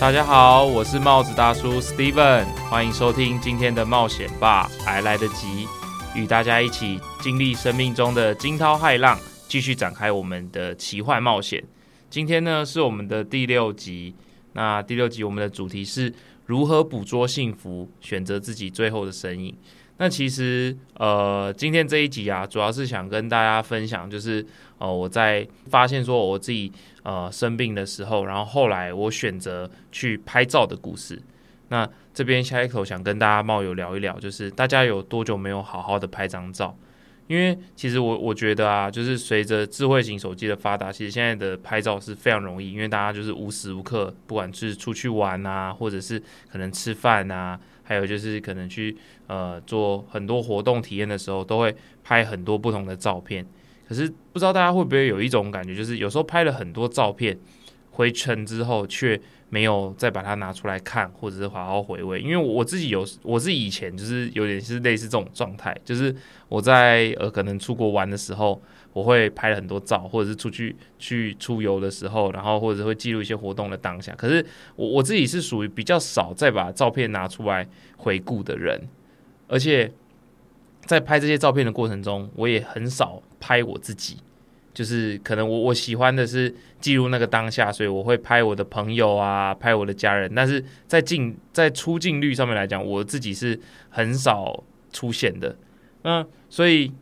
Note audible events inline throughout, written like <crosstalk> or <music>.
大家好，我是帽子大叔 Steven，欢迎收听今天的冒险吧，还来得及，与大家一起经历生命中的惊涛骇浪，继续展开我们的奇幻冒险。今天呢是我们的第六集，那第六集我们的主题是如何捕捉幸福，选择自己最后的身影。那其实，呃，今天这一集啊，主要是想跟大家分享，就是呃，我在发现说我自己呃生病的时候，然后后来我选择去拍照的故事。那这边下一口想跟大家冒友聊一聊，就是大家有多久没有好好的拍张照？因为其实我我觉得啊，就是随着智慧型手机的发达，其实现在的拍照是非常容易，因为大家就是无时无刻，不管是出去玩啊，或者是可能吃饭啊。还有就是可能去呃做很多活动体验的时候，都会拍很多不同的照片。可是不知道大家会不会有一种感觉，就是有时候拍了很多照片回程之后，却没有再把它拿出来看，或者是好好回味。因为我自己有，我是以前就是有点是类似这种状态，就是我在呃可能出国玩的时候。我会拍了很多照，或者是出去去出游的时候，然后或者会记录一些活动的当下。可是我我自己是属于比较少再把照片拿出来回顾的人，而且在拍这些照片的过程中，我也很少拍我自己。就是可能我我喜欢的是记录那个当下，所以我会拍我的朋友啊，拍我的家人。但是在进在出镜率上面来讲，我自己是很少出现的。那所以，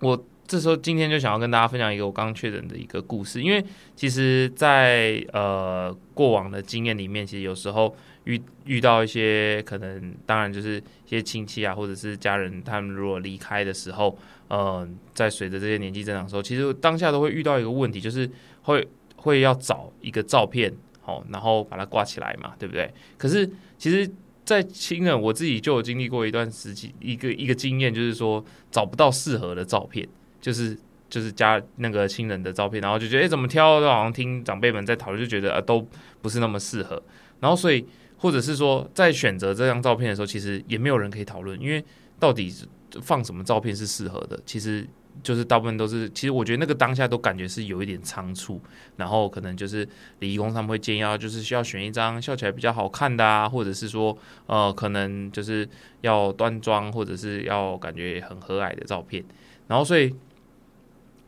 我。这时候，今天就想要跟大家分享一个我刚确诊的一个故事，因为其实，在呃过往的经验里面，其实有时候遇遇到一些可能，当然就是一些亲戚啊，或者是家人，他们如果离开的时候，嗯，在随着这些年纪增长的时候，其实当下都会遇到一个问题，就是会会要找一个照片，好，然后把它挂起来嘛，对不对？可是其实，在亲人，我自己就有经历过一段时期，一个一个经验，就是说找不到适合的照片。就是就是加那个亲人的照片，然后就觉得哎，怎么挑都好像听长辈们在讨论，就觉得啊都不是那么适合。然后所以或者是说，在选择这张照片的时候，其实也没有人可以讨论，因为到底放什么照片是适合的，其实就是大部分都是。其实我觉得那个当下都感觉是有一点仓促，然后可能就是礼仪工他们会建议，要就是需要选一张笑起来比较好看的啊，或者是说呃，可能就是要端庄，或者是要感觉很和蔼的照片。然后所以。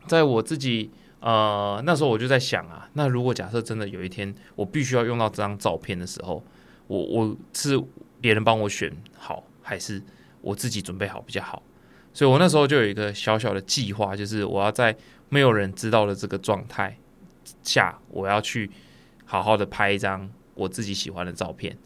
在我自己呃那时候我就在想啊，那如果假设真的有一天我必须要用到这张照片的时候，我我是别人帮我选好，还是我自己准备好比较好？所以我那时候就有一个小小的计划，就是我要在没有人知道的这个状态下，我要去好好的拍一张我自己喜欢的照片。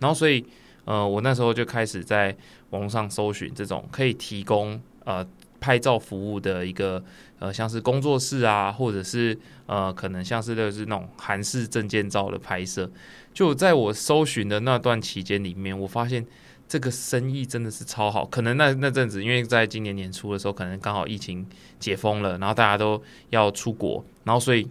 然后所以呃我那时候就开始在网络上搜寻这种可以提供呃。拍照服务的一个呃，像是工作室啊，或者是呃，可能像是就是那种韩式证件照的拍摄。就在我搜寻的那段期间里面，我发现这个生意真的是超好。可能那那阵子，因为在今年年初的时候，可能刚好疫情解封了，然后大家都要出国，然后所以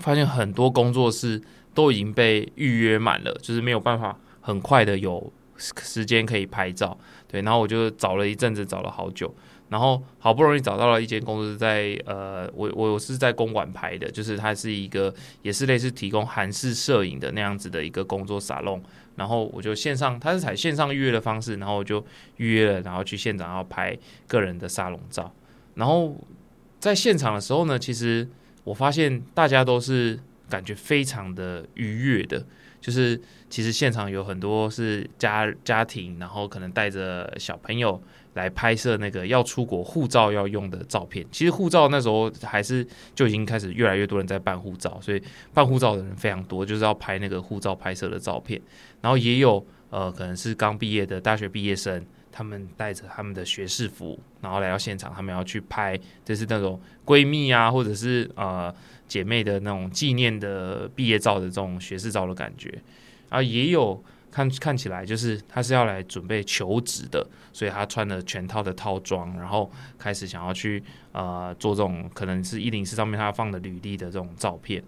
发现很多工作室都已经被预约满了，就是没有办法很快的有时间可以拍照。对，然后我就找了一阵子，找了好久。然后好不容易找到了一间公司，在呃，我我是在公馆拍的，就是它是一个也是类似提供韩式摄影的那样子的一个工作沙龙。然后我就线上，它是采线上预约的方式，然后我就预约了，然后去现场要拍个人的沙龙照。然后在现场的时候呢，其实我发现大家都是感觉非常的愉悦的，就是其实现场有很多是家家庭，然后可能带着小朋友。来拍摄那个要出国护照要用的照片。其实护照那时候还是就已经开始越来越多人在办护照，所以办护照的人非常多，就是要拍那个护照拍摄的照片。然后也有呃，可能是刚毕业的大学毕业生，他们带着他们的学士服，然后来到现场，他们要去拍，就是那种闺蜜啊，或者是呃姐妹的那种纪念的毕业照的这种学士照的感觉。啊，也有。看看起来就是他是要来准备求职的，所以他穿了全套的套装，然后开始想要去呃做这种可能是一零四上面他放的履历的这种照片，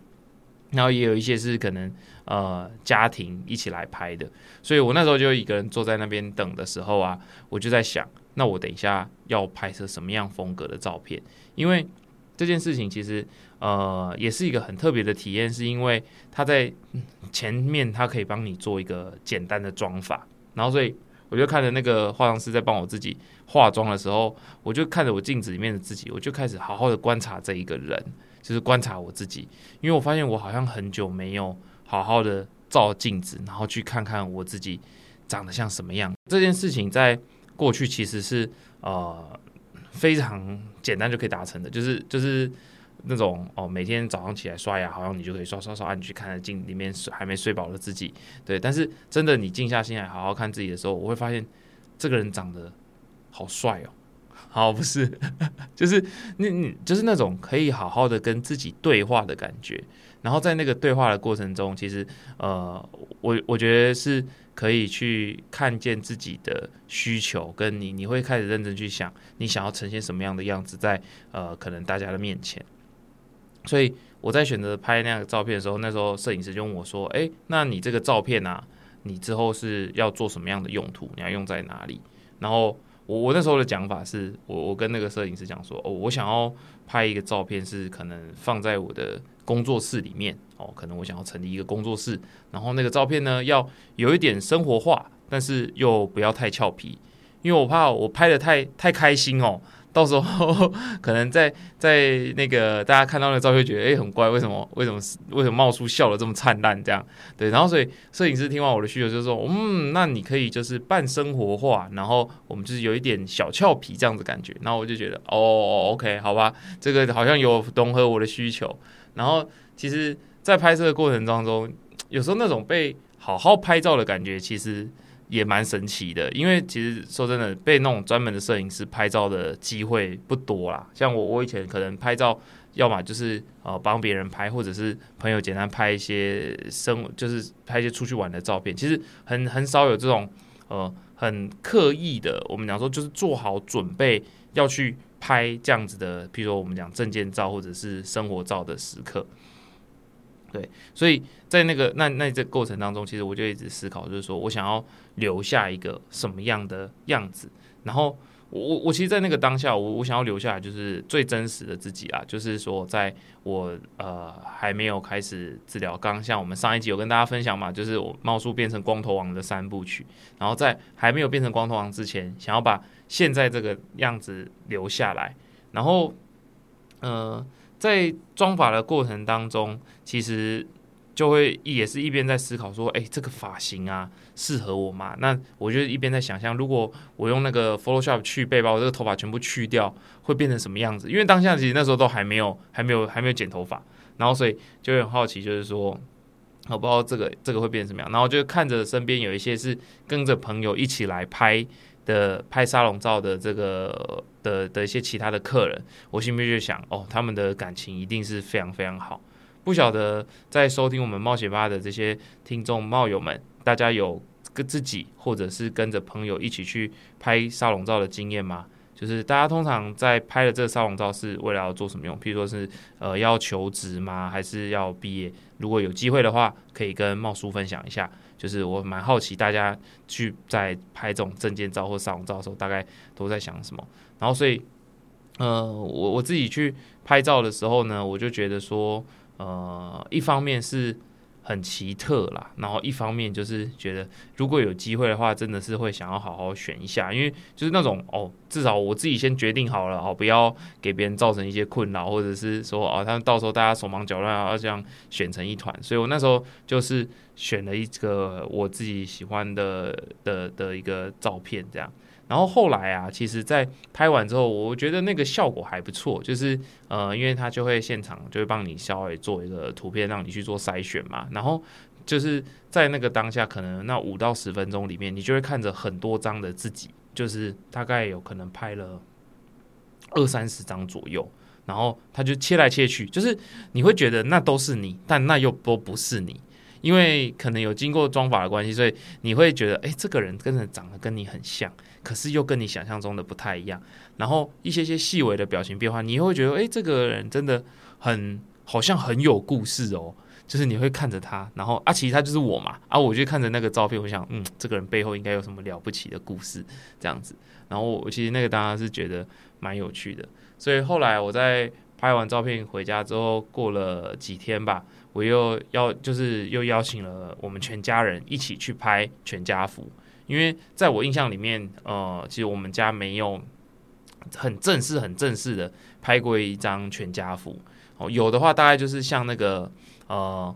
然后也有一些是可能呃家庭一起来拍的，所以我那时候就一个人坐在那边等的时候啊，我就在想，那我等一下要拍摄什么样风格的照片？因为这件事情其实呃也是一个很特别的体验，是因为他在前面他可以帮你做一个简单的妆法，然后所以我就看着那个化妆师在帮我自己化妆的时候，我就看着我镜子里面的自己，我就开始好好的观察这一个人，就是观察我自己，因为我发现我好像很久没有好好的照镜子，然后去看看我自己长得像什么样。这件事情在过去其实是呃。非常简单就可以达成的，就是就是那种哦，每天早上起来刷牙，好像你就可以刷刷刷，按你去看镜里面还没睡饱的自己，对。但是真的你静下心来好好看自己的时候，我会发现这个人长得好帅哦，<laughs> 好不是，<laughs> 就是你你就是那种可以好好的跟自己对话的感觉。然后在那个对话的过程中，其实呃，我我觉得是。可以去看见自己的需求，跟你你会开始认真去想，你想要呈现什么样的样子在呃可能大家的面前。所以我在选择拍那样的照片的时候，那时候摄影师就问我说：“哎，那你这个照片啊，你之后是要做什么样的用途？你要用在哪里？”然后我我那时候的讲法是我我跟那个摄影师讲说：“哦，我想要拍一个照片是可能放在我的。”工作室里面哦，可能我想要成立一个工作室，然后那个照片呢要有一点生活化，但是又不要太俏皮，因为我怕我拍的太太开心哦，<laughs> 到时候 <laughs> 可能在在那个大家看到那照片觉得哎很怪，为什么为什么为什么冒出笑的这么灿烂这样？对，然后所以摄影师听完我的需求就说，嗯，那你可以就是半生活化，然后我们就是有一点小俏皮这样子感觉，然后我就觉得哦，OK，好吧，这个好像有融合我的需求。然后，其实，在拍摄的过程当中，有时候那种被好好拍照的感觉，其实也蛮神奇的。因为其实说真的，被那种专门的摄影师拍照的机会不多啦。像我，我以前可能拍照，要么就是呃帮别人拍，或者是朋友简单拍一些生，就是拍一些出去玩的照片。其实很很少有这种呃很刻意的，我们讲说就是做好准备要去。拍这样子的，譬如说我们讲证件照或者是生活照的时刻，对，所以在那个那那这过程当中，其实我就一直思考，就是说我想要留下一个什么样的样子。然后我我我其实，在那个当下，我我想要留下来就是最真实的自己啊，就是说，在我呃还没有开始治疗，刚像我们上一集有跟大家分享嘛，就是我冒出变成光头王的三部曲，然后在还没有变成光头王之前，想要把。现在这个样子留下来，然后，呃，在装法的过程当中，其实就会也是一边在思考说，哎，这个发型啊，适合我吗？那我就一边在想象，如果我用那个 Photoshop 去背，把我这个头发全部去掉，会变成什么样子？因为当下其实那时候都还没有，还没有，还没有剪头发，然后所以就很好奇，就是说，我不知道这个这个会变成什么样。然后就看着身边有一些是跟着朋友一起来拍。的拍沙龙照的这个的的一些其他的客人，我心里面就想，哦，他们的感情一定是非常非常好。不晓得在收听我们冒险吧的这些听众冒友们，大家有跟自己或者是跟着朋友一起去拍沙龙照的经验吗？就是大家通常在拍的这个沙龙照是为了要做什么用？譬如说是呃要求职吗？还是要毕业？如果有机会的话，可以跟茂叔分享一下。就是我蛮好奇，大家去在拍这种证件照或沙龙照的时候，大概都在想什么。然后，所以，呃，我我自己去拍照的时候呢，我就觉得说，呃，一方面是。很奇特啦，然后一方面就是觉得，如果有机会的话，真的是会想要好好选一下，因为就是那种哦，至少我自己先决定好了哦，不要给别人造成一些困扰，或者是说哦，他们到时候大家手忙脚乱要这样选成一团，所以我那时候就是选了一个我自己喜欢的的的一个照片这样。然后后来啊，其实，在拍完之后，我觉得那个效果还不错，就是呃，因为他就会现场就会帮你稍微做一个图片，让你去做筛选嘛。然后就是在那个当下，可能那五到十分钟里面，你就会看着很多张的自己，就是大概有可能拍了二三十张左右。然后他就切来切去，就是你会觉得那都是你，但那又都不是你。因为可能有经过妆法的关系，所以你会觉得，哎，这个人真的长得跟你很像，可是又跟你想象中的不太一样。然后一些些细微的表情变化，你会觉得，哎，这个人真的很好像很有故事哦。就是你会看着他，然后啊，其实他就是我嘛。啊，我就看着那个照片，我想，嗯，这个人背后应该有什么了不起的故事这样子。然后我其实那个当然是觉得蛮有趣的。所以后来我在。拍完照片回家之后，过了几天吧，我又要就是又邀请了我们全家人一起去拍全家福，因为在我印象里面，呃，其实我们家没有很正式、很正式的拍过一张全家福。哦，有的话大概就是像那个呃。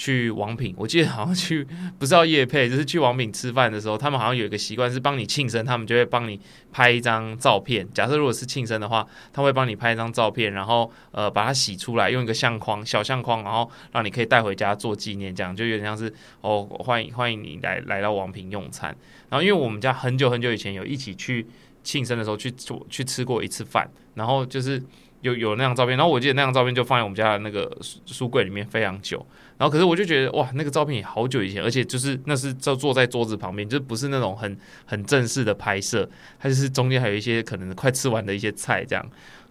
去王品，我记得好像去不是要夜配，<laughs> 就是去王品吃饭的时候，他们好像有一个习惯是帮你庆生，他们就会帮你拍一张照片。假设如果是庆生的话，他会帮你拍一张照片，然后呃把它洗出来，用一个相框小相框，然后让你可以带回家做纪念，这样就有点像是哦欢迎欢迎你来来到王品用餐。然后因为我们家很久很久以前有一起去庆生的时候去做去吃过一次饭，然后就是有有那张照片，然后我记得那张照片就放在我们家的那个书书柜里面非常久。然后，可是我就觉得哇，那个照片也好久以前，而且就是那是就坐在桌子旁边，就不是那种很很正式的拍摄，它就是中间还有一些可能快吃完的一些菜这样。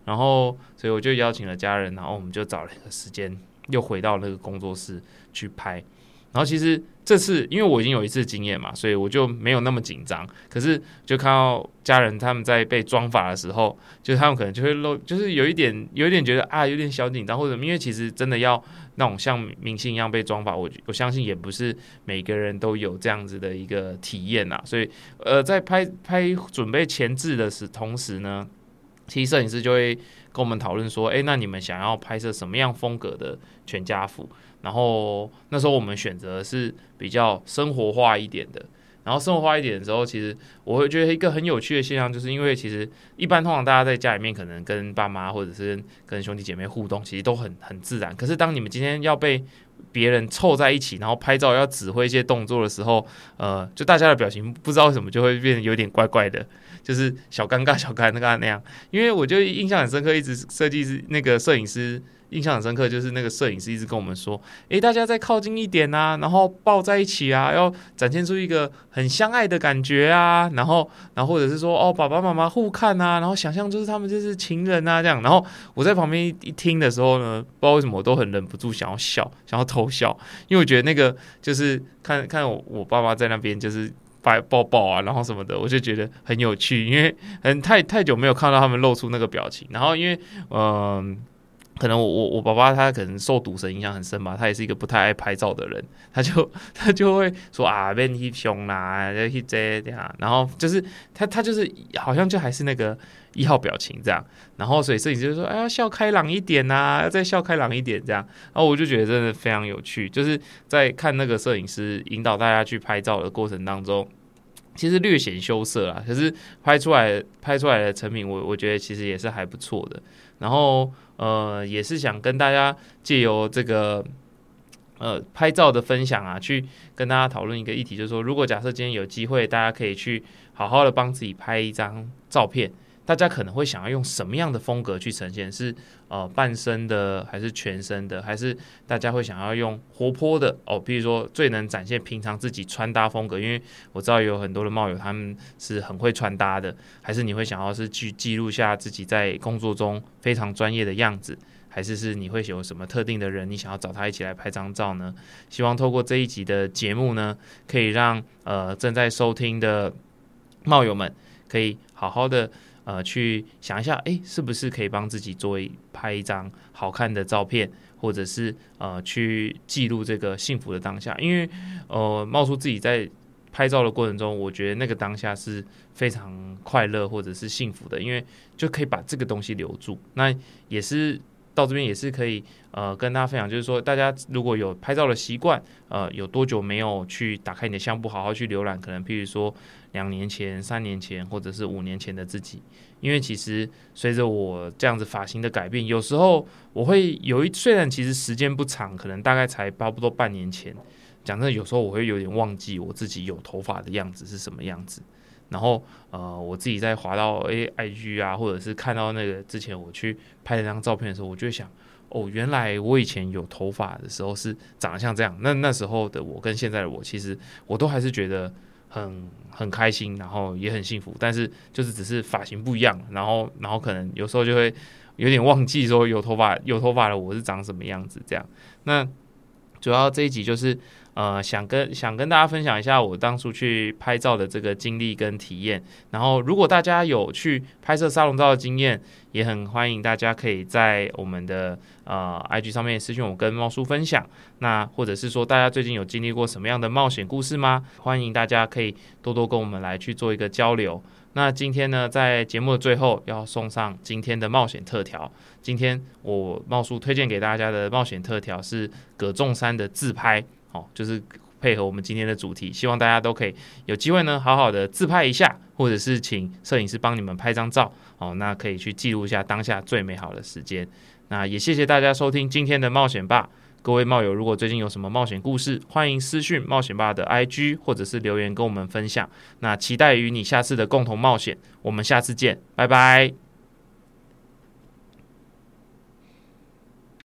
然后，所以我就邀请了家人，然后我们就找了一个时间，又回到那个工作室去拍。然后其实这次因为我已经有一次经验嘛，所以我就没有那么紧张。可是就看到家人他们在被装法的时候，就他们可能就会露，就是有一点有一点觉得啊，有点小紧张，或者因为其实真的要那种像明星一样被装法，我我相信也不是每个人都有这样子的一个体验呐。所以呃，在拍拍准备前置的时同时呢，其实摄影师就会跟我们讨论说，哎，那你们想要拍摄什么样风格的全家福？然后那时候我们选择是比较生活化一点的，然后生活化一点的时候，其实我会觉得一个很有趣的现象，就是因为其实一般通常大家在家里面可能跟爸妈或者是跟兄弟姐妹互动，其实都很很自然。可是当你们今天要被别人凑在一起，然后拍照要指挥一些动作的时候，呃，就大家的表情不知道为什么就会变得有点怪怪的，就是小尴尬、小尴尬那样。因为我就印象很深刻，一直设计师那个摄影师。印象很深刻，就是那个摄影师一直跟我们说：“诶，大家再靠近一点啊，然后抱在一起啊，要展现出一个很相爱的感觉啊。”然后，然后或者是说：“哦，爸爸妈妈互看啊，然后想象就是他们就是情人啊，这样。”然后我在旁边一听的时候呢，不知道为什么我都很忍不住想要笑，想要偷笑，因为我觉得那个就是看看我我爸妈在那边就是抱抱抱啊，然后什么的，我就觉得很有趣，因为很太太久没有看到他们露出那个表情，然后因为嗯。可能我我我爸爸他可能受赌神影响很深吧，他也是一个不太爱拍照的人，他就他就会说啊，变一凶啦，去这样，然后就是他他就是好像就还是那个一号表情这样，然后所以摄影师就说，哎要，笑开朗一点呐，要再笑开朗一点这样，然后我就觉得真的非常有趣，就是在看那个摄影师引导大家去拍照的过程当中，其实略显羞涩啊，可是拍出来拍出来的成品，我我觉得其实也是还不错的，然后。呃，也是想跟大家借由这个呃拍照的分享啊，去跟大家讨论一个议题，就是说，如果假设今天有机会，大家可以去好好的帮自己拍一张照片。大家可能会想要用什么样的风格去呈现？是呃半身的，还是全身的？还是大家会想要用活泼的哦？比如说最能展现平常自己穿搭风格，因为我知道有很多的帽友他们是很会穿搭的。还是你会想要是去记录下自己在工作中非常专业的样子？还是是你会有什么特定的人，你想要找他一起来拍张照呢？希望透过这一集的节目呢，可以让呃正在收听的帽友们可以好好的。呃，去想一下，哎，是不是可以帮自己做一拍一张好看的照片，或者是呃，去记录这个幸福的当下？因为呃，冒出自己在拍照的过程中，我觉得那个当下是非常快乐或者是幸福的，因为就可以把这个东西留住。那也是。到这边也是可以，呃，跟大家分享，就是说，大家如果有拍照的习惯，呃，有多久没有去打开你的相簿，好好去浏览？可能譬如说两年前、三年前，或者是五年前的自己。因为其实随着我这样子发型的改变，有时候我会有一，虽然其实时间不长，可能大概才差不多半年前。讲真的，有时候我会有点忘记我自己有头发的样子是什么样子。然后，呃，我自己在滑到 A I G 啊，或者是看到那个之前我去拍那张照片的时候，我就会想，哦，原来我以前有头发的时候是长得像这样。那那时候的我跟现在的我，其实我都还是觉得很很开心，然后也很幸福。但是就是只是发型不一样，然后然后可能有时候就会有点忘记说有头发有头发的我是长什么样子这样。那主要这一集就是呃想跟想跟大家分享一下我当初去拍照的这个经历跟体验。然后如果大家有去拍摄沙龙照的经验，也很欢迎大家可以在我们的呃 IG 上面私信我跟猫叔分享。那或者是说大家最近有经历过什么样的冒险故事吗？欢迎大家可以多多跟我们来去做一个交流。那今天呢，在节目的最后要送上今天的冒险特调。今天我冒叔推荐给大家的冒险特调是葛仲山的自拍，哦，就是配合我们今天的主题，希望大家都可以有机会呢，好好的自拍一下，或者是请摄影师帮你们拍张照，哦，那可以去记录一下当下最美好的时间。那也谢谢大家收听今天的冒险吧。各位冒友，如果最近有什么冒险故事，欢迎私讯冒险爸的 IG 或者是留言跟我们分享。那期待与你下次的共同冒险，我们下次见，拜拜。